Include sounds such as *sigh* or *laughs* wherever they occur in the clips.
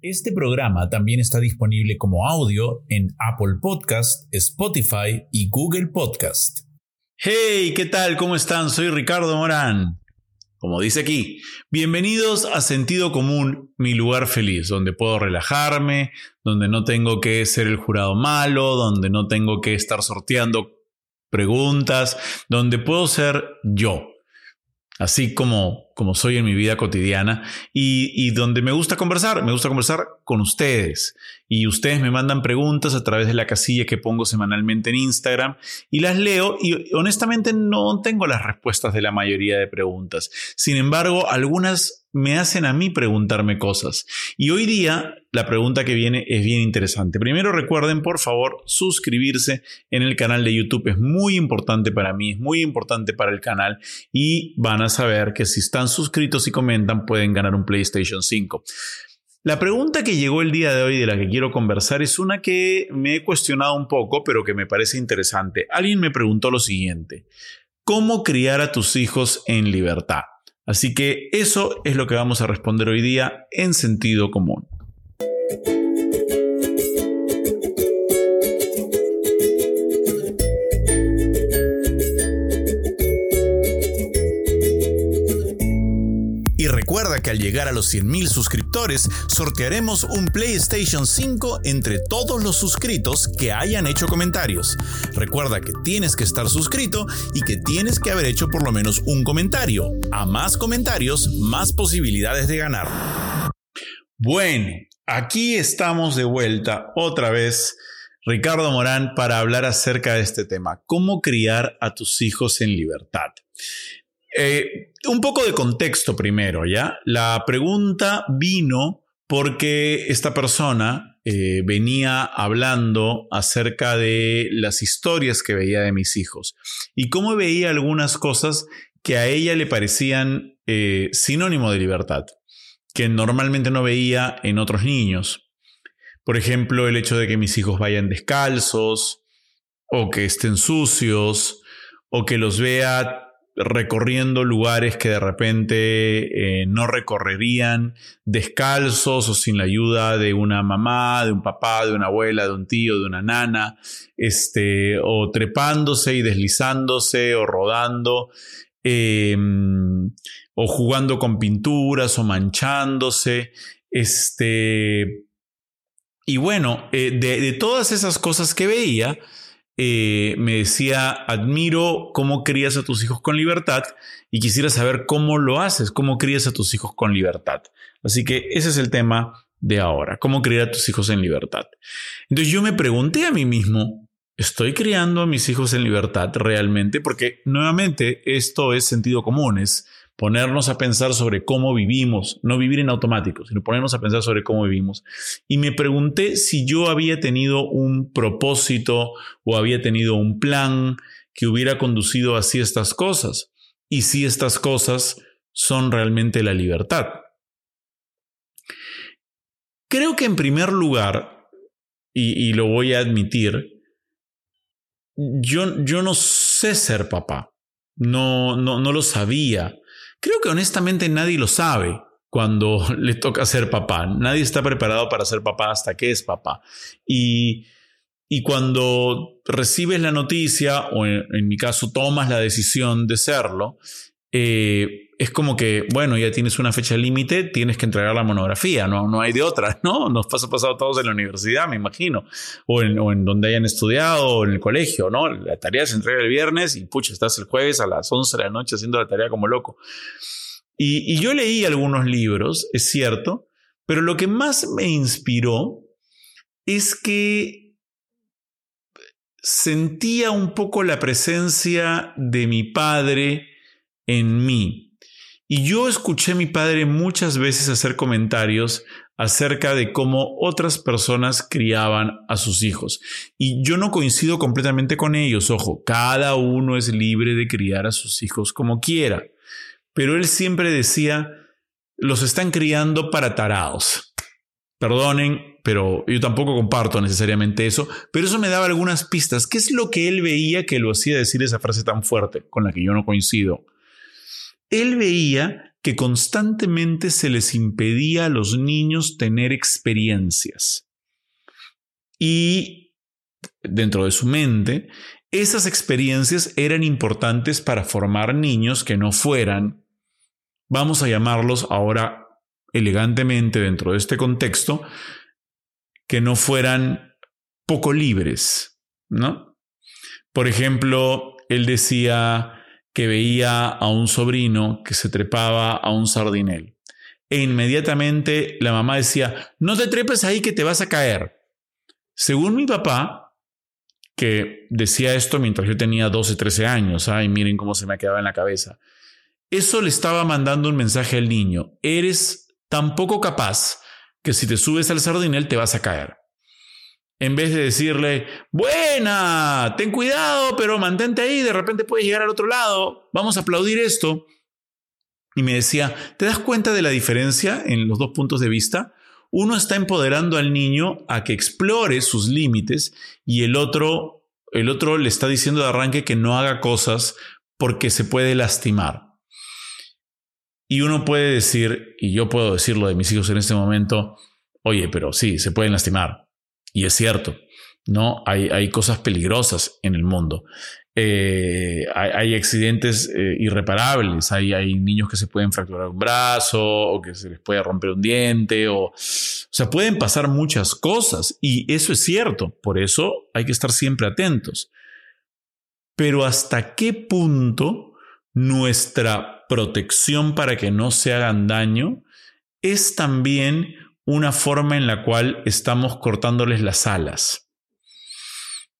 Este programa también está disponible como audio en Apple Podcast, Spotify y Google Podcast. Hey, ¿qué tal? ¿Cómo están? Soy Ricardo Morán. Como dice aquí, bienvenidos a Sentido Común, mi lugar feliz, donde puedo relajarme, donde no tengo que ser el jurado malo, donde no tengo que estar sorteando preguntas, donde puedo ser yo, así como, como soy en mi vida cotidiana y, y, donde me gusta conversar, me gusta conversar con ustedes y ustedes me mandan preguntas a través de la casilla que pongo semanalmente en Instagram y las leo y honestamente no tengo las respuestas de la mayoría de preguntas. Sin embargo, algunas me hacen a mí preguntarme cosas. Y hoy día la pregunta que viene es bien interesante. Primero recuerden, por favor, suscribirse en el canal de YouTube. Es muy importante para mí, es muy importante para el canal y van a saber que si están suscritos y comentan pueden ganar un PlayStation 5. La pregunta que llegó el día de hoy de la que quiero conversar es una que me he cuestionado un poco, pero que me parece interesante. Alguien me preguntó lo siguiente. ¿Cómo criar a tus hijos en libertad? Así que eso es lo que vamos a responder hoy día en sentido común. Al llegar a los 100.000 suscriptores, sortearemos un PlayStation 5 entre todos los suscritos que hayan hecho comentarios. Recuerda que tienes que estar suscrito y que tienes que haber hecho por lo menos un comentario. A más comentarios, más posibilidades de ganar. Bueno, aquí estamos de vuelta otra vez. Ricardo Morán para hablar acerca de este tema, cómo criar a tus hijos en libertad. Eh, un poco de contexto primero, ¿ya? La pregunta vino porque esta persona eh, venía hablando acerca de las historias que veía de mis hijos y cómo veía algunas cosas que a ella le parecían eh, sinónimo de libertad, que normalmente no veía en otros niños. Por ejemplo, el hecho de que mis hijos vayan descalzos, o que estén sucios, o que los vea recorriendo lugares que de repente eh, no recorrerían descalzos o sin la ayuda de una mamá, de un papá, de una abuela, de un tío, de una nana, este, o trepándose y deslizándose o rodando, em, o jugando con pinturas o manchándose, este, y bueno, eh, de todas esas cosas que veía, eh, me decía, admiro cómo crías a tus hijos con libertad y quisiera saber cómo lo haces, cómo crías a tus hijos con libertad. Así que ese es el tema de ahora, cómo criar a tus hijos en libertad. Entonces yo me pregunté a mí mismo, ¿estoy criando a mis hijos en libertad realmente? Porque nuevamente esto es sentido común, es ponernos a pensar sobre cómo vivimos, no vivir en automático, sino ponernos a pensar sobre cómo vivimos. Y me pregunté si yo había tenido un propósito o había tenido un plan que hubiera conducido así estas cosas y si estas cosas son realmente la libertad. Creo que en primer lugar, y, lo voy a admitir, yo, yo no sé ser papá, no, no, no lo sabía. Creo que honestamente nadie lo sabe cuando *laughs* le toca ser papá. Nadie está preparado para ser papá hasta que es papá. Y, y cuando recibes la noticia, o en, mi caso tomas la decisión de serlo, eh, es como que, bueno, ya tienes una fecha límite, tienes que entregar la monografía, no, no hay de otra, ¿no? Nos pasa pasado todos en la universidad, me imagino, o en, donde hayan estudiado, o en el colegio, ¿no? La tarea se entrega el viernes y, pucha, estás el jueves a las 11 de la noche haciendo la tarea como loco. Y yo leí algunos libros, es cierto, pero lo que más me inspiró es que sentía un poco la presencia de mi padre en mí y yo escuché a mi padre muchas veces hacer comentarios acerca de cómo otras personas criaban a sus hijos. Y yo no coincido completamente con ellos, ojo, cada uno es libre de criar a sus hijos como quiera. Pero él siempre decía, los están criando para tarados. Perdonen, pero yo tampoco comparto necesariamente eso, pero eso me daba algunas pistas. ¿Qué es lo que él veía que lo hacía decir esa frase tan fuerte con la que yo no coincido? Él veía que constantemente se les impedía a los niños tener experiencias. Y dentro de su mente, esas experiencias eran importantes para formar niños que no fueran, vamos a llamarlos ahora elegantemente dentro de este contexto, que no fueran poco libres, ¿no? Por ejemplo, él decía que veía a un sobrino que se trepaba a un sardinel. E inmediatamente la mamá decía, no te trepes ahí que te vas a caer. Según mi papá, que decía esto mientras yo tenía 12, 13 años, y miren cómo se me quedaba en la cabeza, eso le estaba mandando un mensaje al niño, eres tan poco capaz que si te subes al sardinel te vas a caer. En vez de decirle, buena, ten cuidado, pero mantente ahí, de repente puedes llegar al otro lado, vamos a aplaudir esto. Y me decía, ¿te das cuenta de la diferencia en los dos puntos de vista? Uno está empoderando al niño a que explore sus límites y el otro, el otro le está diciendo de arranque que no haga cosas porque se puede lastimar. Y uno puede decir, y yo puedo decirlo de mis hijos en este momento, oye, pero sí, se pueden lastimar. Y es cierto, ¿no? Hay, hay cosas peligrosas en el mundo. Eh, hay, accidentes eh, irreparables, hay, hay, niños que se pueden fracturar un brazo o que se les puede romper un diente, o, o sea, pueden pasar muchas cosas y eso es cierto, por eso hay que estar siempre atentos. Pero hasta qué punto nuestra protección para que no se hagan daño, es también una forma en la cual estamos cortándoles las alas.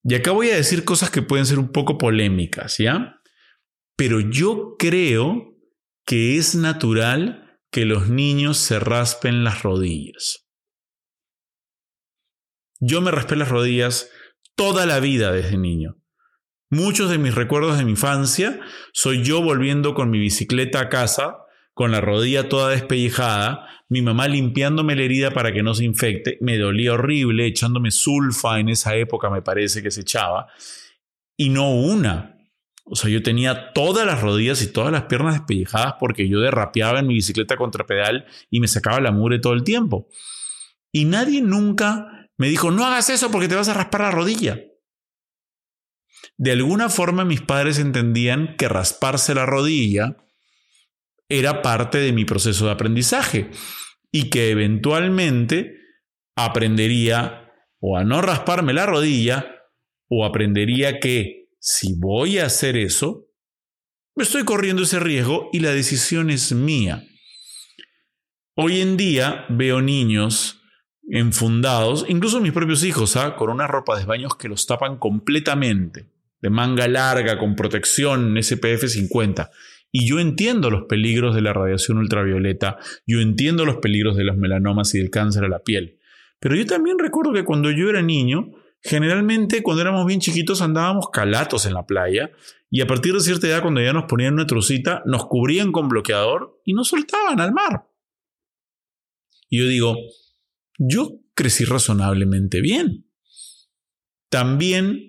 Y acá voy a decir cosas que pueden ser un poco polémicas, ¿ya? Pero yo creo que es natural que los niños se raspen las rodillas. Yo me raspé las rodillas toda la vida desde niño. Muchos de mis recuerdos de mi infancia soy yo volviendo con mi bicicleta a casa, con la rodilla toda despellejada, mi mamá limpiándome la herida para que no se infecte, me dolía horrible, echándome sulfa en esa época me parece que se echaba, y no una. O sea, yo tenía todas las rodillas y todas las piernas despellejadas porque yo derrapeaba en mi bicicleta contra pedal y me sacaba la mugre todo el tiempo. Y nadie nunca me dijo, no hagas eso porque te vas a raspar la rodilla. De alguna forma mis padres entendían que rasparse la rodilla era parte de mi proceso de aprendizaje y que eventualmente aprendería o a no rasparme la rodilla o aprendería que si voy a hacer eso, me estoy corriendo ese riesgo y la decisión es mía. Hoy en día veo niños enfundados, incluso mis propios hijos, ¿ah? con una ropa de baños que los tapan completamente de manga larga con protección SPF 50. Y yo entiendo los peligros de la radiación ultravioleta, yo entiendo los peligros de los melanomas y del cáncer a la piel. Pero yo también recuerdo que cuando yo era niño, generalmente cuando éramos bien chiquitos andábamos calatos en la playa y a partir de cierta edad cuando ya nos ponían una trucita, nos cubrían con bloqueador y nos soltaban al mar. Y yo digo, yo crecí razonablemente bien. También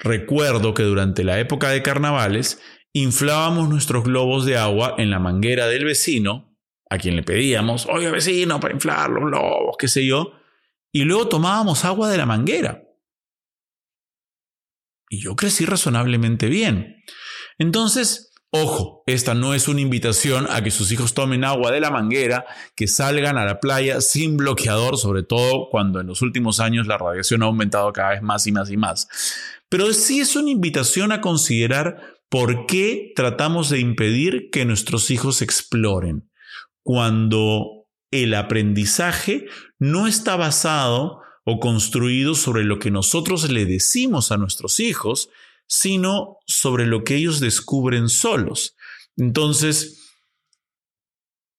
Recuerdo que durante la época de carnavales inflábamos nuestros globos de agua en la manguera del vecino, a quien le pedíamos, oye vecino, para inflar los globos, qué sé yo, y luego tomábamos agua de la manguera. Y yo crecí razonablemente bien. Entonces, Ojo, esta no es una invitación a que sus hijos tomen agua de la manguera, que salgan a la playa sin bloqueador, sobre todo cuando en los últimos años la radiación ha aumentado cada vez más y más y más. Pero sí es una invitación a considerar por qué tratamos de impedir que nuestros hijos exploren, cuando el aprendizaje no está basado o construido sobre lo que nosotros le decimos a nuestros hijos, sino sobre lo que ellos descubren solos. Entonces,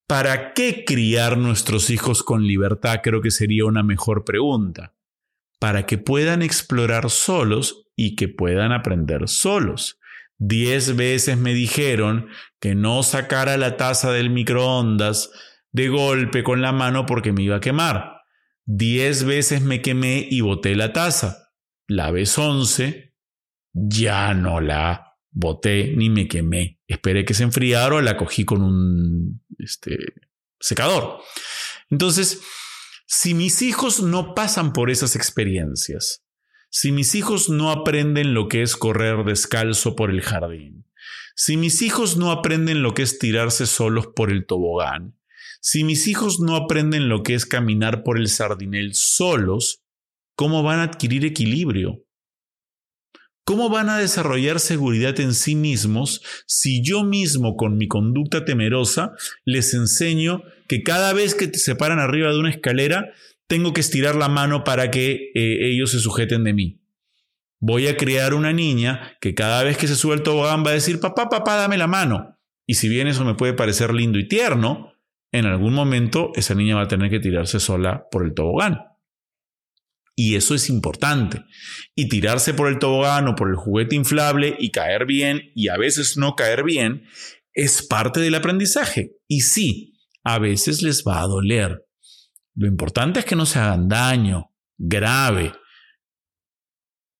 ¿para qué criar nuestros hijos con libertad? Creo que sería una mejor pregunta. Para que puedan explorar solos y que puedan aprender solos. Diez veces me dijeron que no sacara la taza del microondas de golpe con la mano porque me iba a quemar. Diez veces me quemé y boté la taza. La vez once ya no la boté ni me quemé esperé que se enfriara o la cogí con un este, secador. Entonces, si mis hijos no pasan por esas experiencias, si mis hijos no aprenden lo que es correr descalzo por el jardín, si mis hijos no aprenden lo que es tirarse solos por el tobogán, si mis hijos no aprenden lo que es caminar por el sardinel solos, ¿cómo van a adquirir equilibrio? ¿Cómo van a desarrollar seguridad en sí mismos si yo mismo con mi conducta temerosa les enseño que cada vez que se paran arriba de una escalera tengo que estirar la mano para que eh, ellos se sujeten de mí? Voy a crear una niña que cada vez que se sube el tobogán va a decir, papá, papá, dame la mano. Y si bien eso me puede parecer lindo y tierno, en algún momento esa niña va a tener que tirarse sola por el tobogán. Y eso es importante. Y tirarse por el tobogán o por el juguete inflable y caer bien y a veces no caer bien es parte del aprendizaje. Y sí, a veces les va a doler. Lo importante es que no se hagan daño grave.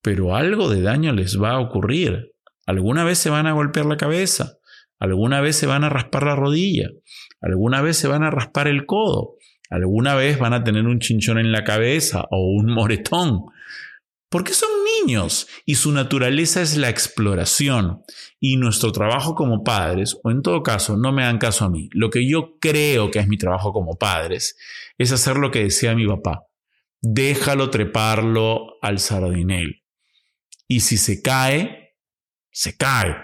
Pero algo de daño les va a ocurrir. Alguna vez se van a golpear la cabeza. Alguna vez se van a raspar la rodilla. Alguna vez se van a raspar el codo. Alguna vez van a tener un chinchón en la cabeza o un moretón. Porque son niños y su naturaleza es la exploración. Y nuestro trabajo como padres, o en todo caso, no me dan caso a mí, lo que yo creo que es mi trabajo como padres, es hacer lo que decía mi papá. Déjalo treparlo al sardinel. Y si se cae, se cae.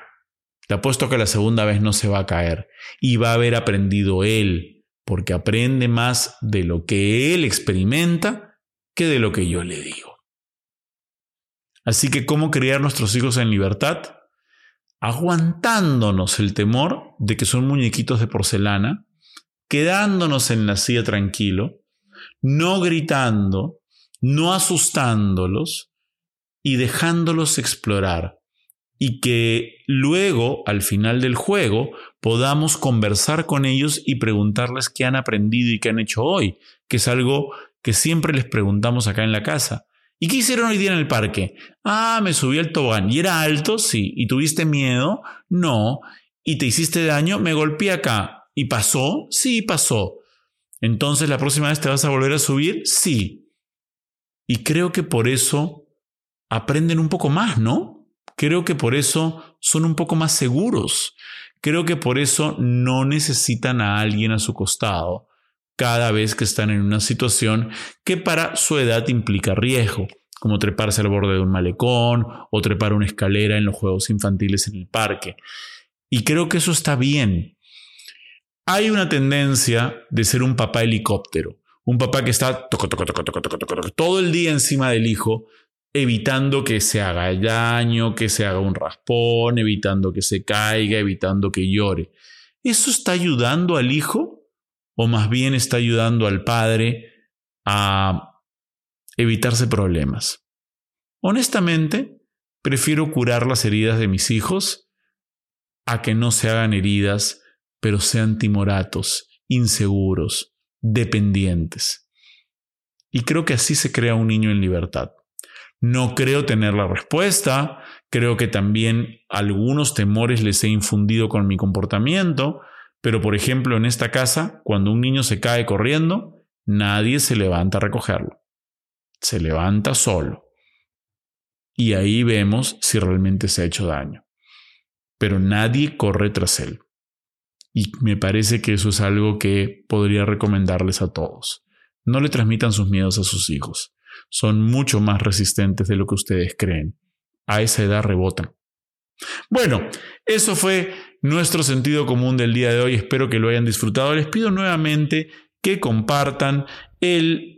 Te apuesto que la segunda vez no se va a caer y va a haber aprendido él porque aprende más de lo que él experimenta que de lo que yo le digo. Así que, ¿cómo criar nuestros hijos en libertad? Aguantándonos el temor de que son muñequitos de porcelana, quedándonos en la silla tranquilo, no gritando, no asustándolos y dejándolos explorar, y que luego, al final del juego, podamos conversar con ellos y preguntarles qué han aprendido y qué han hecho hoy, que es algo que siempre les preguntamos acá en la casa. ¿Y qué hicieron hoy día en el parque? Ah, me subí al tobogán. ¿Y era alto? Sí. ¿Y tuviste miedo? No. ¿Y te hiciste daño? Me golpeé acá. ¿Y pasó? Sí, pasó. Entonces, ¿la próxima vez te vas a volver a subir? Sí. Y creo que por eso aprenden un poco más, ¿no? Creo que por eso son un poco más seguros. Creo que por eso no necesitan a alguien a su costado cada vez que están en una situación que para su edad implica riesgo, como treparse al borde de un malecón o trepar una escalera en los juegos infantiles en el parque. Y creo que eso está bien. Hay una tendencia de ser un papá helicóptero, un papá que está todo el día encima del hijo, evitando que se haga daño, que se haga un raspón, evitando que se caiga, evitando que llore. ¿Eso está ayudando al hijo o más bien está ayudando al padre a evitarse problemas? Honestamente, prefiero curar las heridas de mis hijos a que no se hagan heridas, pero sean timoratos, inseguros, dependientes. Y creo que así se crea un niño en libertad. No creo tener la respuesta, creo que también algunos temores les he infundido con mi comportamiento, pero por ejemplo en esta casa, cuando un niño se cae corriendo, nadie se levanta a recogerlo. Se levanta solo. Y ahí vemos si realmente se ha hecho daño. Pero nadie corre tras él. Y me parece que eso es algo que podría recomendarles a todos. No le transmitan sus miedos a sus hijos son mucho más resistentes de lo que ustedes creen. A esa edad rebotan. Bueno, eso fue nuestro sentido común del día de hoy. Espero que lo hayan disfrutado. Les pido nuevamente que compartan el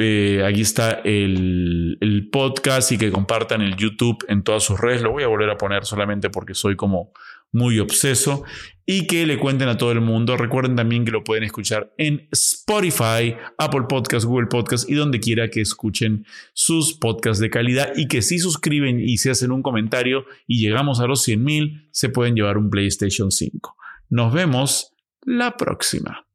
eh, aquí está el, el, podcast y que compartan el YouTube en todas sus redes. Lo voy a volver a poner solamente porque soy como muy obseso y que le cuenten a todo el mundo. Recuerden también que lo pueden escuchar en Spotify, Apple Podcasts, Google Podcasts y donde quiera que escuchen sus podcasts de calidad y que si suscriben y se hacen un comentario y llegamos a los 100 mil, se pueden llevar un PlayStation 5. Nos vemos la próxima.